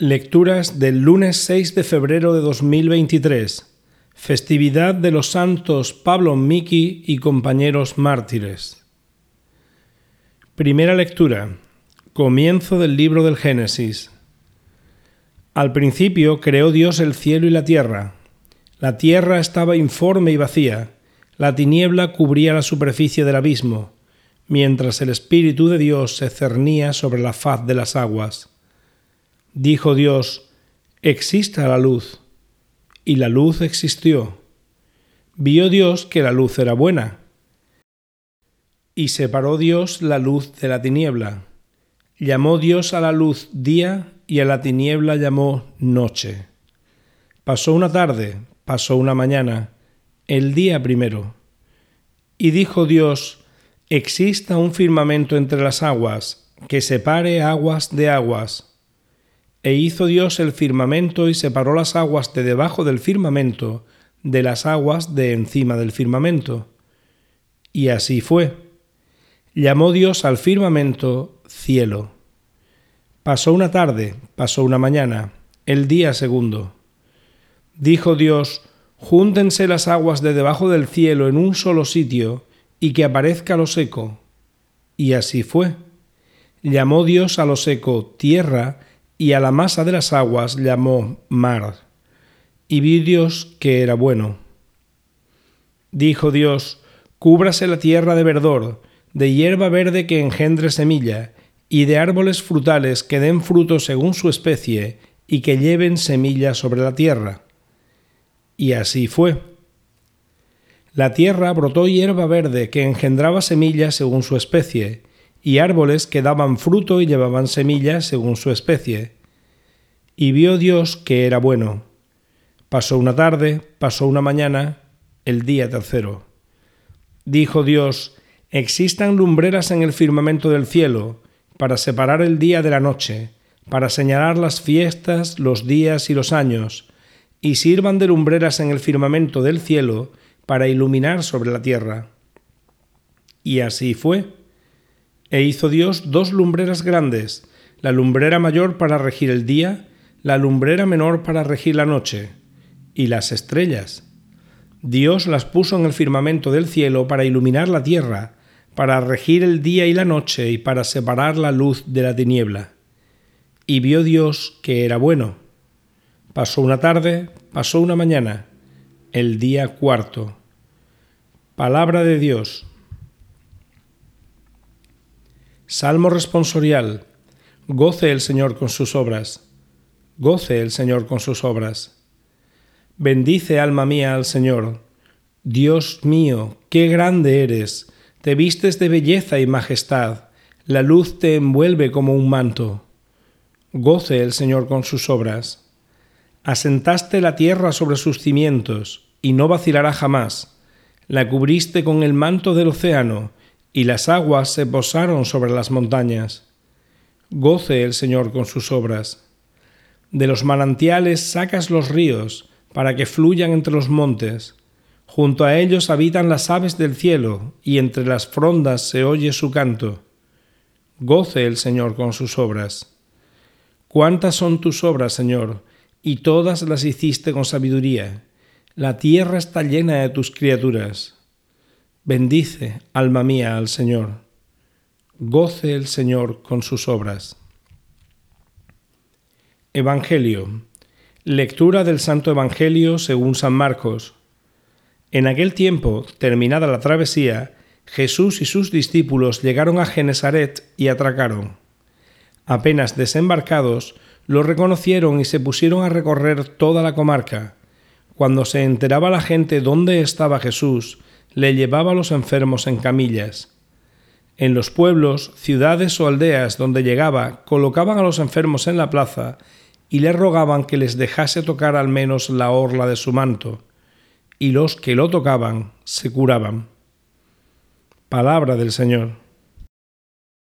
Lecturas del lunes 6 de febrero de 2023, festividad de los santos Pablo Miki y compañeros mártires. Primera lectura. Comienzo del libro del Génesis. Al principio creó Dios el cielo y la tierra. La tierra estaba informe y vacía, la tiniebla cubría la superficie del abismo, mientras el Espíritu de Dios se cernía sobre la faz de las aguas. Dijo Dios, exista la luz. Y la luz existió. Vio Dios que la luz era buena. Y separó Dios la luz de la tiniebla. Llamó Dios a la luz día y a la tiniebla llamó noche. Pasó una tarde, pasó una mañana, el día primero. Y dijo Dios, exista un firmamento entre las aguas, que separe aguas de aguas e hizo Dios el firmamento y separó las aguas de debajo del firmamento de las aguas de encima del firmamento. Y así fue. Llamó Dios al firmamento cielo. Pasó una tarde, pasó una mañana, el día segundo. Dijo Dios, Júntense las aguas de debajo del cielo en un solo sitio, y que aparezca lo seco. Y así fue. Llamó Dios a lo seco tierra, y a la masa de las aguas llamó mar. Y vi Dios que era bueno. Dijo Dios, cúbrase la tierra de verdor, de hierba verde que engendre semilla, y de árboles frutales que den fruto según su especie, y que lleven semilla sobre la tierra. Y así fue. La tierra brotó hierba verde que engendraba semilla según su especie, y árboles que daban fruto y llevaban semillas según su especie. Y vio Dios que era bueno. Pasó una tarde, pasó una mañana, el día tercero. Dijo Dios, existan lumbreras en el firmamento del cielo, para separar el día de la noche, para señalar las fiestas, los días y los años, y sirvan de lumbreras en el firmamento del cielo, para iluminar sobre la tierra. Y así fue. E hizo Dios dos lumbreras grandes, la lumbrera mayor para regir el día, la lumbrera menor para regir la noche, y las estrellas. Dios las puso en el firmamento del cielo para iluminar la tierra, para regir el día y la noche y para separar la luz de la tiniebla. Y vio Dios que era bueno. Pasó una tarde, pasó una mañana, el día cuarto. Palabra de Dios. Salmo responsorial. Goce el Señor con sus obras. Goce el Señor con sus obras. Bendice alma mía al Señor. Dios mío, qué grande eres. Te vistes de belleza y majestad. La luz te envuelve como un manto. Goce el Señor con sus obras. Asentaste la tierra sobre sus cimientos, y no vacilará jamás la cubriste con el manto del océano, y las aguas se posaron sobre las montañas. Goce el Señor con sus obras. De los manantiales sacas los ríos, para que fluyan entre los montes. Junto a ellos habitan las aves del cielo, y entre las frondas se oye su canto. Goce el Señor con sus obras. Cuántas son tus obras, Señor, y todas las hiciste con sabiduría la tierra está llena de tus criaturas. Bendice, alma mía, al Señor. Goce el Señor con sus obras. Evangelio. Lectura del Santo Evangelio según San Marcos. En aquel tiempo, terminada la travesía, Jesús y sus discípulos llegaron a Genesaret y atracaron. Apenas desembarcados, lo reconocieron y se pusieron a recorrer toda la comarca cuando se enteraba la gente dónde estaba Jesús, le llevaba a los enfermos en camillas. En los pueblos, ciudades o aldeas donde llegaba, colocaban a los enfermos en la plaza y le rogaban que les dejase tocar al menos la orla de su manto, y los que lo tocaban se curaban. Palabra del Señor.